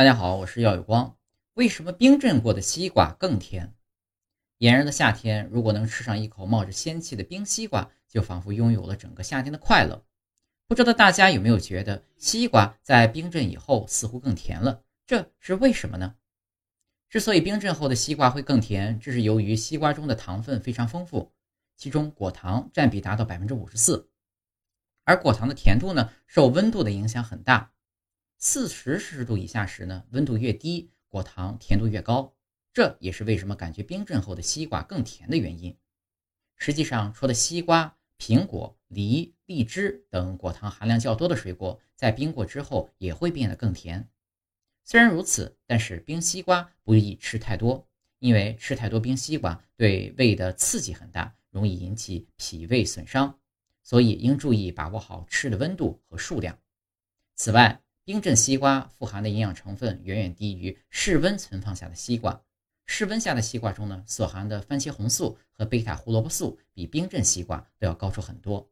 大家好，我是耀有光。为什么冰镇过的西瓜更甜？炎热的夏天，如果能吃上一口冒着仙气的冰西瓜，就仿佛拥有了整个夏天的快乐。不知道大家有没有觉得，西瓜在冰镇以后似乎更甜了？这是为什么呢？之所以冰镇后的西瓜会更甜，这是由于西瓜中的糖分非常丰富，其中果糖占比达到百分之五十四。而果糖的甜度呢，受温度的影响很大。四十摄氏度以下时呢，温度越低，果糖甜度越高。这也是为什么感觉冰镇后的西瓜更甜的原因。实际上，除了西瓜、苹果、梨、荔枝等果糖含量较多的水果，在冰过之后也会变得更甜。虽然如此，但是冰西瓜不宜吃太多，因为吃太多冰西瓜对胃的刺激很大，容易引起脾胃损伤，所以应注意把握好吃的温度和数量。此外，冰镇西瓜富含的营养成分远远低于室温存放下的西瓜。室温下的西瓜中呢，所含的番茄红素和贝塔胡萝卜素比冰镇西瓜都要高出很多。